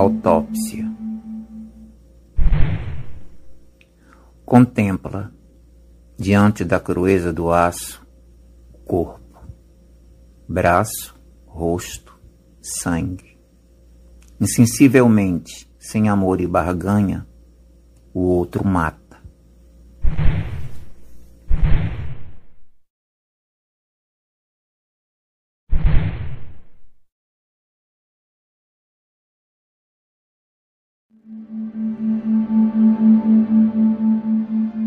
Autópsia Contempla, diante da crueza do aço, o corpo, braço, rosto, sangue. Insensivelmente, sem amor e barganha, o outro mata.